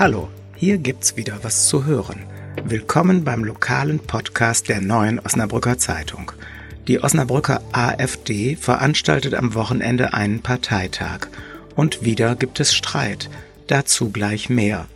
Hallo, hier gibt's wieder was zu hören. Willkommen beim lokalen Podcast der neuen Osnabrücker Zeitung. Die Osnabrücker AfD veranstaltet am Wochenende einen Parteitag. Und wieder gibt es Streit. Dazu gleich mehr.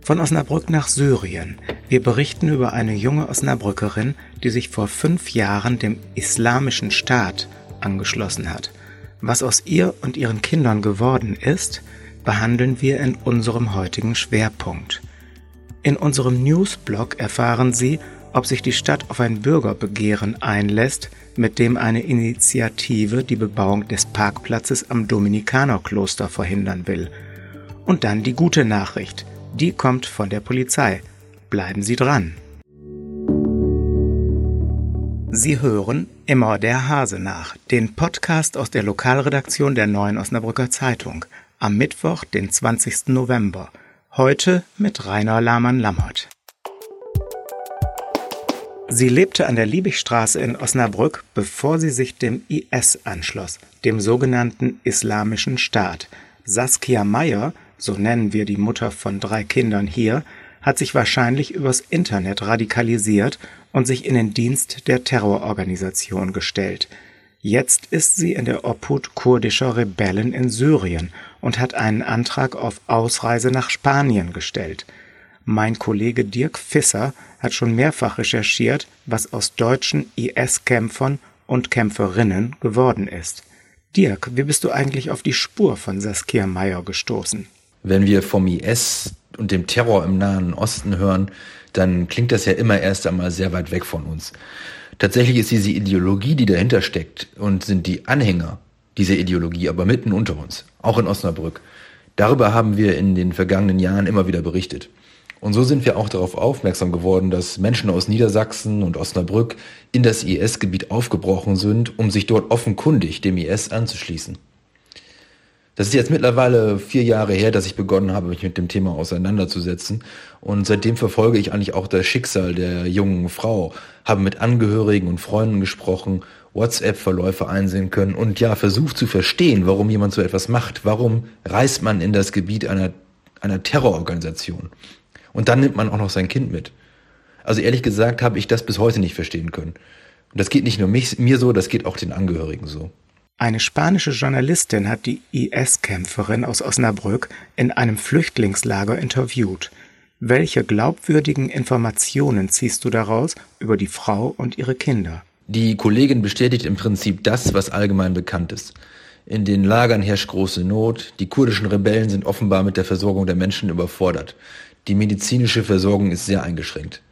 Von Osnabrück nach Syrien. Wir berichten über eine junge Osnabrückerin, die sich vor fünf Jahren dem Islamischen Staat angeschlossen hat. Was aus ihr und ihren Kindern geworden ist, behandeln wir in unserem heutigen Schwerpunkt. In unserem Newsblog erfahren Sie, ob sich die Stadt auf ein Bürgerbegehren einlässt, mit dem eine Initiative die Bebauung des Parkplatzes am Dominikanerkloster verhindern will. Und dann die gute Nachricht. Die kommt von der Polizei. Bleiben Sie dran. Sie hören Immer der Hase nach, den Podcast aus der Lokalredaktion der Neuen Osnabrücker Zeitung am Mittwoch, den 20. November. Heute mit Rainer Lahmann-Lammert. Sie lebte an der Liebigstraße in Osnabrück, bevor sie sich dem IS anschloss, dem sogenannten Islamischen Staat. Saskia Meyer, so nennen wir die Mutter von drei Kindern hier, hat sich wahrscheinlich übers Internet radikalisiert und sich in den Dienst der Terrororganisation gestellt. Jetzt ist sie in der Obhut kurdischer Rebellen in Syrien und hat einen Antrag auf Ausreise nach Spanien gestellt. Mein Kollege Dirk Fisser hat schon mehrfach recherchiert, was aus deutschen IS-Kämpfern und Kämpferinnen geworden ist. Dirk, wie bist du eigentlich auf die Spur von Saskia Meyer gestoßen? Wenn wir vom IS und dem Terror im Nahen Osten hören, dann klingt das ja immer erst einmal sehr weit weg von uns. Tatsächlich ist diese Ideologie, die dahinter steckt, und sind die Anhänger dieser Ideologie aber mitten unter uns, auch in Osnabrück. Darüber haben wir in den vergangenen Jahren immer wieder berichtet. Und so sind wir auch darauf aufmerksam geworden, dass Menschen aus Niedersachsen und Osnabrück in das IS-Gebiet aufgebrochen sind, um sich dort offenkundig dem IS anzuschließen. Das ist jetzt mittlerweile vier Jahre her, dass ich begonnen habe, mich mit dem Thema auseinanderzusetzen. Und seitdem verfolge ich eigentlich auch das Schicksal der jungen Frau, habe mit Angehörigen und Freunden gesprochen, WhatsApp-Verläufe einsehen können und ja, versucht zu verstehen, warum jemand so etwas macht. Warum reist man in das Gebiet einer, einer Terrororganisation? Und dann nimmt man auch noch sein Kind mit. Also ehrlich gesagt habe ich das bis heute nicht verstehen können. Und das geht nicht nur mich, mir so, das geht auch den Angehörigen so. Eine spanische Journalistin hat die IS-Kämpferin aus Osnabrück in einem Flüchtlingslager interviewt. Welche glaubwürdigen Informationen ziehst du daraus über die Frau und ihre Kinder? Die Kollegin bestätigt im Prinzip das, was allgemein bekannt ist. In den Lagern herrscht große Not, die kurdischen Rebellen sind offenbar mit der Versorgung der Menschen überfordert. Die medizinische Versorgung ist sehr eingeschränkt.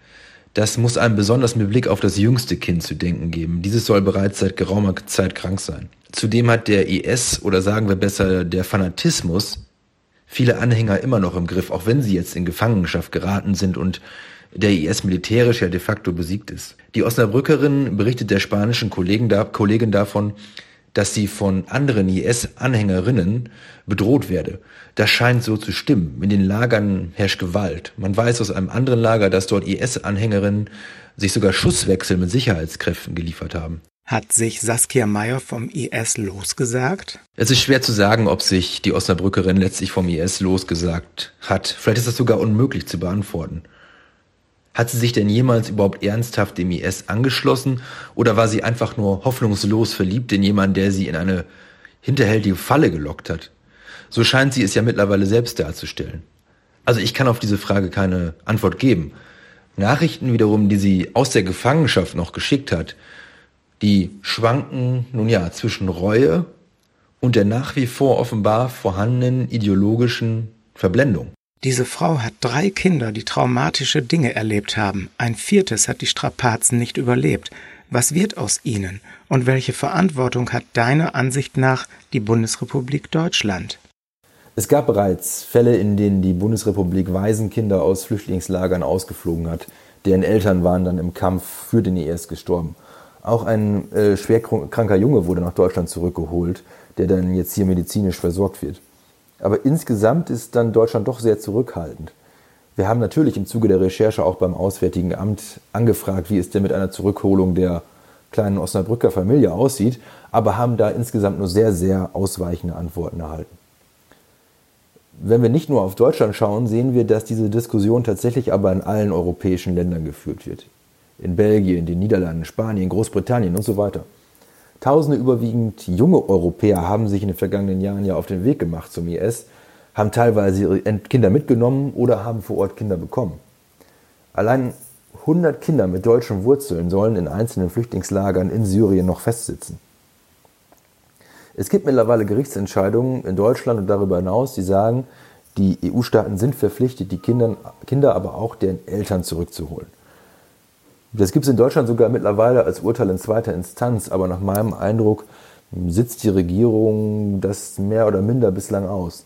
Das muss einem besonders mit Blick auf das jüngste Kind zu denken geben. Dieses soll bereits seit geraumer Zeit krank sein. Zudem hat der IS oder sagen wir besser der Fanatismus viele Anhänger immer noch im Griff, auch wenn sie jetzt in Gefangenschaft geraten sind und der IS militärisch ja de facto besiegt ist. Die Osnabrückerin berichtet der spanischen Kollegen da, Kollegin davon, dass sie von anderen IS-Anhängerinnen bedroht werde. Das scheint so zu stimmen. In den Lagern herrscht Gewalt. Man weiß aus einem anderen Lager, dass dort IS-Anhängerinnen sich sogar Schusswechsel mit Sicherheitskräften geliefert haben. Hat sich Saskia Meyer vom IS losgesagt? Es ist schwer zu sagen, ob sich die Osnabrückerin letztlich vom IS losgesagt hat. Vielleicht ist das sogar unmöglich zu beantworten. Hat sie sich denn jemals überhaupt ernsthaft dem IS angeschlossen oder war sie einfach nur hoffnungslos verliebt in jemanden, der sie in eine hinterhältige Falle gelockt hat? So scheint sie es ja mittlerweile selbst darzustellen. Also ich kann auf diese Frage keine Antwort geben. Nachrichten wiederum, die sie aus der Gefangenschaft noch geschickt hat, die schwanken nun ja zwischen Reue und der nach wie vor offenbar vorhandenen ideologischen Verblendung. Diese Frau hat drei Kinder, die traumatische Dinge erlebt haben. Ein viertes hat die Strapazen nicht überlebt. Was wird aus ihnen? Und welche Verantwortung hat deiner Ansicht nach die Bundesrepublik Deutschland? Es gab bereits Fälle, in denen die Bundesrepublik Waisenkinder aus Flüchtlingslagern ausgeflogen hat. Deren Eltern waren dann im Kampf für den IS gestorben. Auch ein äh, schwer kranker Junge wurde nach Deutschland zurückgeholt, der dann jetzt hier medizinisch versorgt wird. Aber insgesamt ist dann Deutschland doch sehr zurückhaltend. Wir haben natürlich im Zuge der Recherche auch beim Auswärtigen Amt angefragt, wie es denn mit einer Zurückholung der kleinen Osnabrücker Familie aussieht, aber haben da insgesamt nur sehr, sehr ausweichende Antworten erhalten. Wenn wir nicht nur auf Deutschland schauen, sehen wir, dass diese Diskussion tatsächlich aber in allen europäischen Ländern geführt wird. In Belgien, den Niederlanden, Spanien, Großbritannien und so weiter. Tausende überwiegend junge Europäer haben sich in den vergangenen Jahren ja auf den Weg gemacht zum IS, haben teilweise ihre Kinder mitgenommen oder haben vor Ort Kinder bekommen. Allein 100 Kinder mit deutschen Wurzeln sollen in einzelnen Flüchtlingslagern in Syrien noch festsitzen. Es gibt mittlerweile Gerichtsentscheidungen in Deutschland und darüber hinaus, die sagen, die EU-Staaten sind verpflichtet, die Kinder, Kinder aber auch deren Eltern zurückzuholen. Das gibt es in Deutschland sogar mittlerweile als Urteil in zweiter Instanz, aber nach meinem Eindruck sitzt die Regierung das mehr oder minder bislang aus.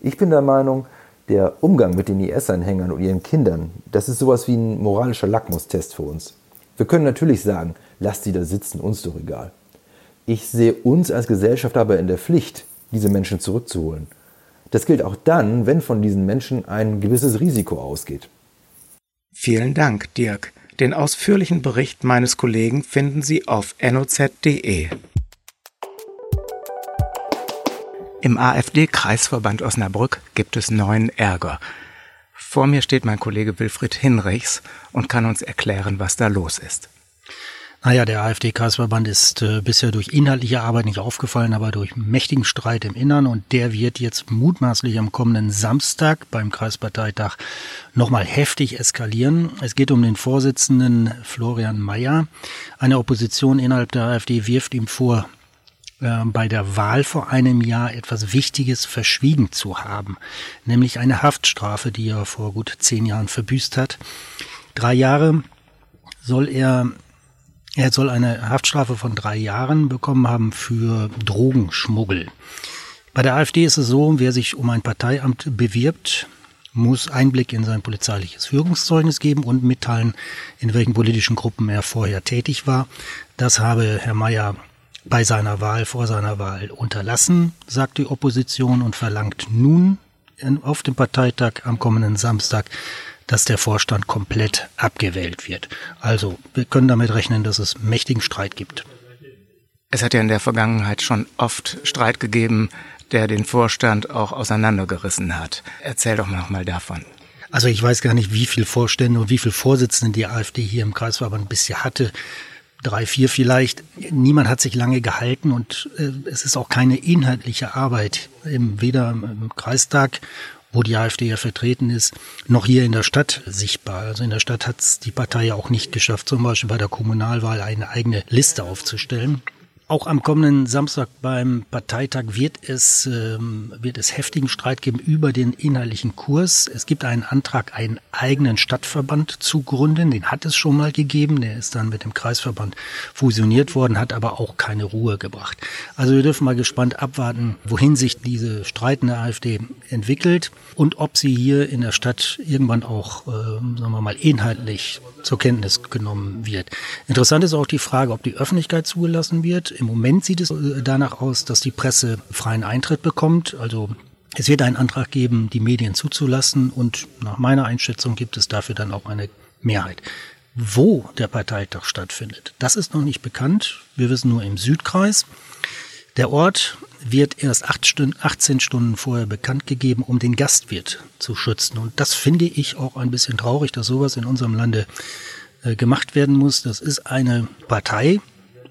Ich bin der Meinung, der Umgang mit den IS-Anhängern und ihren Kindern, das ist sowas wie ein moralischer Lackmustest für uns. Wir können natürlich sagen, lasst sie da sitzen, uns doch egal. Ich sehe uns als Gesellschaft aber in der Pflicht, diese Menschen zurückzuholen. Das gilt auch dann, wenn von diesen Menschen ein gewisses Risiko ausgeht. Vielen Dank, Dirk. Den ausführlichen Bericht meines Kollegen finden Sie auf noz.de. Im AfD-Kreisverband Osnabrück gibt es neuen Ärger. Vor mir steht mein Kollege Wilfried Hinrichs und kann uns erklären, was da los ist. Naja, der AfD-Kreisverband ist äh, bisher durch inhaltliche Arbeit nicht aufgefallen, aber durch mächtigen Streit im Innern und der wird jetzt mutmaßlich am kommenden Samstag beim Kreisparteitag nochmal heftig eskalieren. Es geht um den Vorsitzenden Florian Mayer. Eine Opposition innerhalb der AfD wirft ihm vor, äh, bei der Wahl vor einem Jahr etwas Wichtiges verschwiegen zu haben, nämlich eine Haftstrafe, die er vor gut zehn Jahren verbüßt hat. Drei Jahre soll er er soll eine Haftstrafe von drei Jahren bekommen haben für Drogenschmuggel. Bei der AfD ist es so, wer sich um ein Parteiamt bewirbt, muss Einblick in sein polizeiliches Führungszeugnis geben und mitteilen, in welchen politischen Gruppen er vorher tätig war. Das habe Herr Mayer bei seiner Wahl, vor seiner Wahl unterlassen, sagt die Opposition und verlangt nun auf dem Parteitag am kommenden Samstag dass der Vorstand komplett abgewählt wird. Also wir können damit rechnen, dass es mächtigen Streit gibt. Es hat ja in der Vergangenheit schon oft Streit gegeben, der den Vorstand auch auseinandergerissen hat. Erzähl doch noch mal davon. Also ich weiß gar nicht, wie viele Vorstände und wie viele Vorsitzende die AfD hier im Kreisverband bisher hatte. Drei, vier vielleicht. Niemand hat sich lange gehalten und äh, es ist auch keine inhaltliche Arbeit, im, weder im Kreistag wo die AfD ja vertreten ist, noch hier in der Stadt sichtbar. Also in der Stadt hat es die Partei ja auch nicht geschafft, zum Beispiel bei der Kommunalwahl eine eigene Liste aufzustellen. Auch am kommenden Samstag beim Parteitag wird es, ähm, wird es heftigen Streit geben über den inhaltlichen Kurs. Es gibt einen Antrag, einen eigenen Stadtverband zu gründen. Den hat es schon mal gegeben. Der ist dann mit dem Kreisverband fusioniert worden, hat aber auch keine Ruhe gebracht. Also wir dürfen mal gespannt abwarten, wohin sich diese streitende AfD entwickelt und ob sie hier in der Stadt irgendwann auch, äh, sagen wir mal, inhaltlich zur Kenntnis genommen wird. Interessant ist auch die Frage, ob die Öffentlichkeit zugelassen wird im Moment sieht es äh, danach aus, dass die Presse freien Eintritt bekommt. Also es wird einen Antrag geben, die Medien zuzulassen und nach meiner Einschätzung gibt es dafür dann auch eine Mehrheit. Wo der Parteitag stattfindet, das ist noch nicht bekannt. Wir wissen nur im Südkreis. Der Ort wird erst Stunden, 18 Stunden vorher bekannt gegeben, um den Gastwirt zu schützen. Und das finde ich auch ein bisschen traurig, dass sowas in unserem Lande äh, gemacht werden muss. Das ist eine Partei,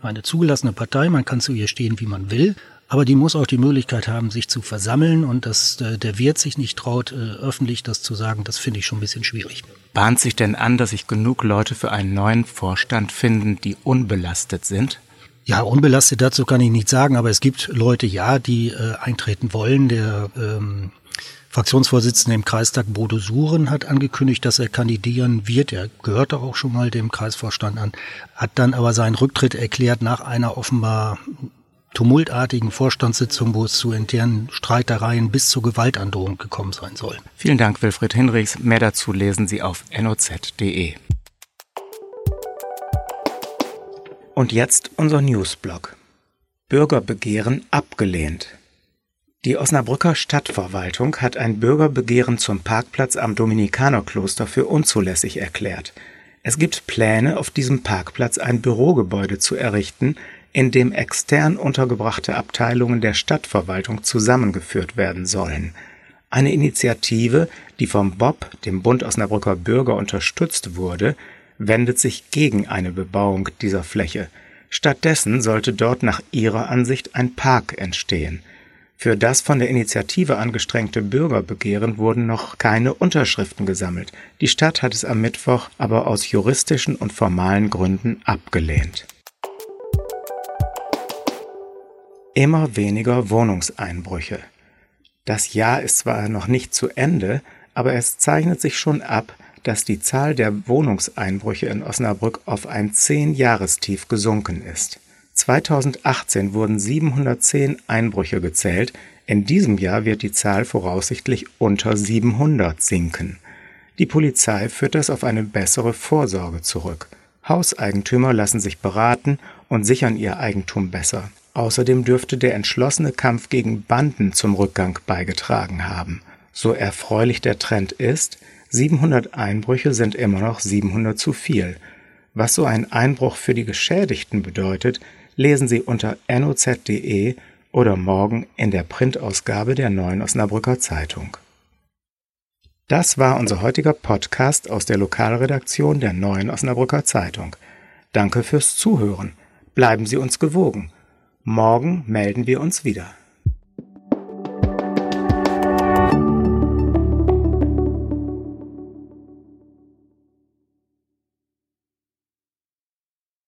eine zugelassene Partei, man kann zu ihr stehen, wie man will, aber die muss auch die Möglichkeit haben, sich zu versammeln und dass äh, der Wirt sich nicht traut, äh, öffentlich das zu sagen, das finde ich schon ein bisschen schwierig. Bahnt sich denn an, dass sich genug Leute für einen neuen Vorstand finden, die unbelastet sind? Ja, unbelastet dazu kann ich nicht sagen, aber es gibt Leute, ja, die äh, eintreten wollen. Der ähm, Fraktionsvorsitzende im Kreistag Bodo Suren hat angekündigt, dass er kandidieren wird. Er gehörte auch schon mal dem Kreisvorstand an, hat dann aber seinen Rücktritt erklärt nach einer offenbar tumultartigen Vorstandssitzung, wo es zu internen Streitereien bis zur Gewaltandrohung gekommen sein soll. Vielen Dank, Wilfried Hinrichs. Mehr dazu lesen Sie auf noz.de. Und jetzt unser Newsblog. Bürgerbegehren abgelehnt. Die Osnabrücker Stadtverwaltung hat ein Bürgerbegehren zum Parkplatz am Dominikanerkloster für unzulässig erklärt. Es gibt Pläne, auf diesem Parkplatz ein Bürogebäude zu errichten, in dem extern untergebrachte Abteilungen der Stadtverwaltung zusammengeführt werden sollen. Eine Initiative, die vom Bob, dem Bund Osnabrücker Bürger, unterstützt wurde, wendet sich gegen eine Bebauung dieser Fläche. Stattdessen sollte dort nach ihrer Ansicht ein Park entstehen. Für das von der Initiative angestrengte Bürgerbegehren wurden noch keine Unterschriften gesammelt. Die Stadt hat es am Mittwoch aber aus juristischen und formalen Gründen abgelehnt. Immer weniger Wohnungseinbrüche. Das Jahr ist zwar noch nicht zu Ende, aber es zeichnet sich schon ab, dass die Zahl der Wohnungseinbrüche in Osnabrück auf ein Zehn-Jahrestief gesunken ist. 2018 wurden 710 Einbrüche gezählt, in diesem Jahr wird die Zahl voraussichtlich unter 700 sinken. Die Polizei führt das auf eine bessere Vorsorge zurück. Hauseigentümer lassen sich beraten und sichern ihr Eigentum besser. Außerdem dürfte der entschlossene Kampf gegen Banden zum Rückgang beigetragen haben. So erfreulich der Trend ist, 700 Einbrüche sind immer noch 700 zu viel. Was so ein Einbruch für die Geschädigten bedeutet, lesen Sie unter noz.de oder morgen in der Printausgabe der Neuen Osnabrücker Zeitung. Das war unser heutiger Podcast aus der Lokalredaktion der Neuen Osnabrücker Zeitung. Danke fürs Zuhören. Bleiben Sie uns gewogen. Morgen melden wir uns wieder.